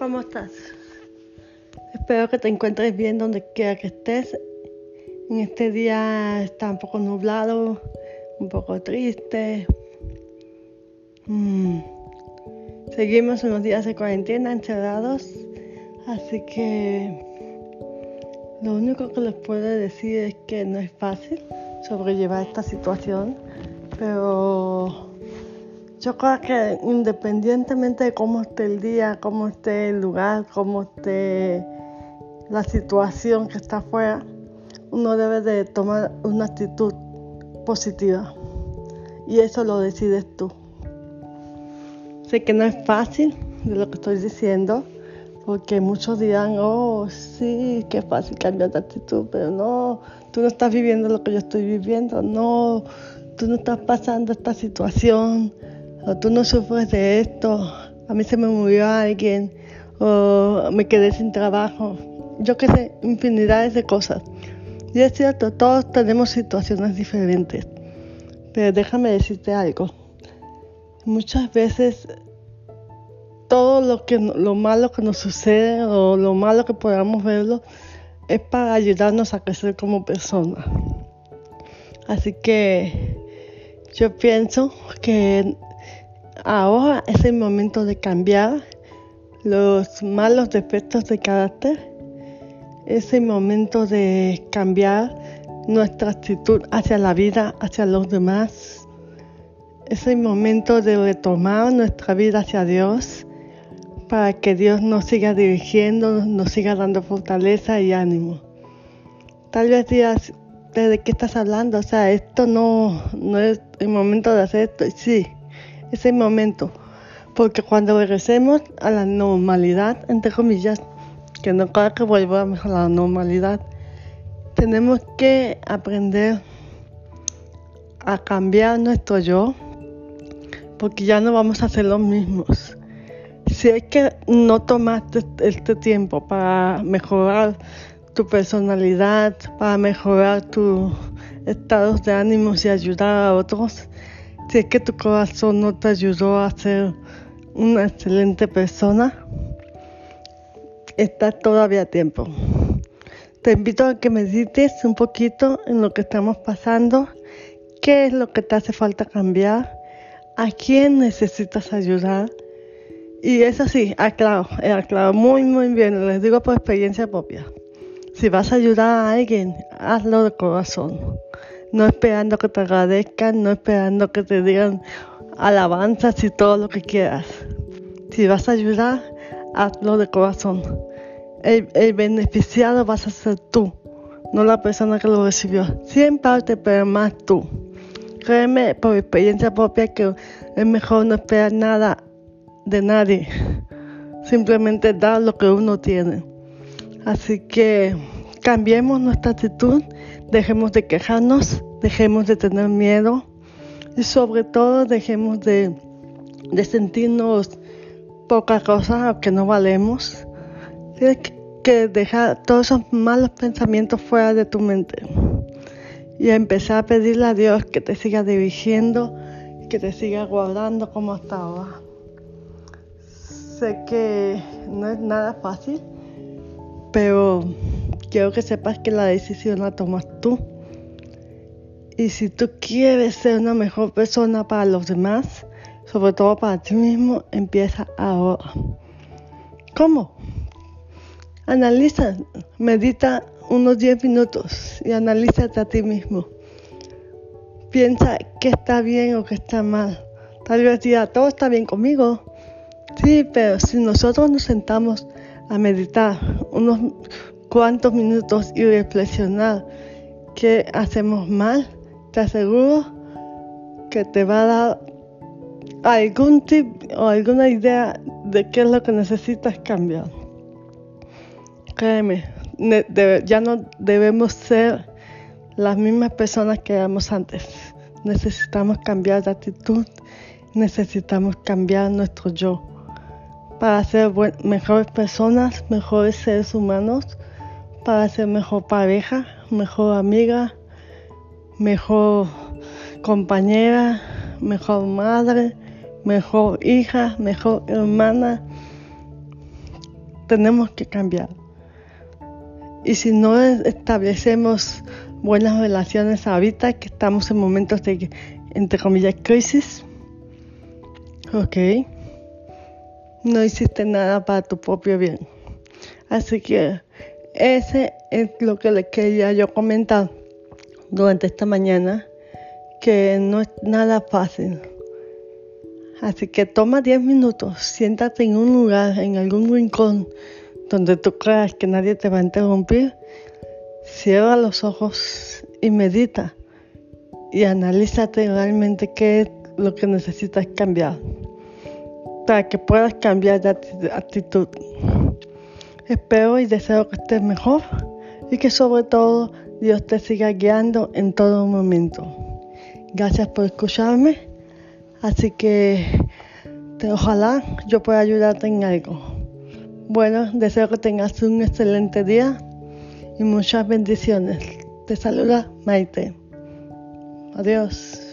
¿Cómo estás? Espero que te encuentres bien donde quiera que estés. En este día está un poco nublado, un poco triste. Mm. Seguimos unos días de cuarentena encerrados, así que lo único que les puedo decir es que no es fácil sobrellevar esta situación, pero yo creo que independientemente de cómo esté el día, cómo esté el lugar, cómo esté la situación que está afuera, uno debe de tomar una actitud positiva. Y eso lo decides tú. Sé que no es fácil de lo que estoy diciendo, porque muchos dirán, oh, sí, qué fácil cambiar de actitud, pero no, tú no estás viviendo lo que yo estoy viviendo, no, tú no estás pasando esta situación o tú no sufres de esto, a mí se me murió alguien, o me quedé sin trabajo, yo qué sé, infinidades de cosas. Y es cierto, todos tenemos situaciones diferentes, pero déjame decirte algo. Muchas veces todo lo que lo malo que nos sucede o lo malo que podamos verlo es para ayudarnos a crecer como personas. Así que yo pienso que Ahora es el momento de cambiar los malos defectos de carácter. Es el momento de cambiar nuestra actitud hacia la vida, hacia los demás. Es el momento de retomar nuestra vida hacia Dios para que Dios nos siga dirigiendo, nos siga dando fortaleza y ánimo. Tal vez digas, ¿de qué estás hablando? O sea, esto no, no es el momento de hacer esto. Sí, ese momento. Porque cuando regresemos a la normalidad, entre comillas, que no cada que volvamos a la normalidad, tenemos que aprender a cambiar nuestro yo, porque ya no vamos a ser los mismos. Si hay que no tomaste este tiempo para mejorar tu personalidad, para mejorar tus estados de ánimos y ayudar a otros, es que tu corazón no te ayudó a ser una excelente persona, está todavía a tiempo. Te invito a que medites un poquito en lo que estamos pasando, qué es lo que te hace falta cambiar, a quién necesitas ayudar. Y eso sí, aclaro, aclaro muy, muy bien, les digo por experiencia propia. Si vas a ayudar a alguien, hazlo de corazón no esperando que te agradezcan, no esperando que te digan alabanzas y todo lo que quieras. Si vas a ayudar, hazlo de corazón. El, beneficiado vas a ser tú, no la persona que lo recibió. Sí parte, pero más tú. Créeme por experiencia propia que es mejor no esperar nada de nadie. Simplemente dar lo que uno tiene. Así que cambiemos nuestra actitud Dejemos de quejarnos, dejemos de tener miedo y sobre todo dejemos de, sentirnos poca cosa o que no valemos. Tienes que dejar todos esos malos pensamientos fuera de tu mente y empezar a pedirle a Dios que te siga dirigiendo, que te siga guardando como hasta ahora. Sé que no es nada fácil, pero quiero que sepas que la decisión la tomas tú. Y si tú quieres ser una mejor persona para los demás, sobre todo para ti mismo, empieza ahora. ¿Cómo? Analiza, medita unos 10 minutos y analízate a ti mismo. Piensa qué está bien o qué está mal. Tal vez diga, todo está bien conmigo. Sí, pero si nosotros nos sentamos a meditar unos cuantos minutos y reflexionar qué hacemos mal, te aseguro que te va a dar algún tip o alguna idea de qué es lo que necesitas cambiar. Créeme, ya no debemos ser las mismas personas que éramos antes. Necesitamos cambiar de actitud, necesitamos cambiar nuestro yo para ser mejores personas, mejores seres humanos para ser mejor pareja, mejor amiga, mejor compañera, mejor madre, mejor hija, mejor hermana. tenemos que cambiar. Y si no establecemos buenas relaciones ahorita, que estamos en momentos de, entre comillas, crisis, ok, no hiciste nada para tu propio bien. Así que ese es lo que le quería yo comentar durante esta mañana, que no es nada fácil. Así que toma 10 minutos, siéntate en un lugar, en algún rincón donde tú creas que nadie te va a interrumpir, cierra los ojos y medita y analízate realmente qué es lo que necesitas cambiar para que puedas cambiar de actitud. Espero y deseo que estés mejor y que sobre todo Dios te siga guiando en todo momento. Gracias por escucharme. Así que ojalá yo pueda ayudarte en algo. Bueno, deseo que tengas un excelente día y muchas bendiciones. Te saluda Maite. Adiós.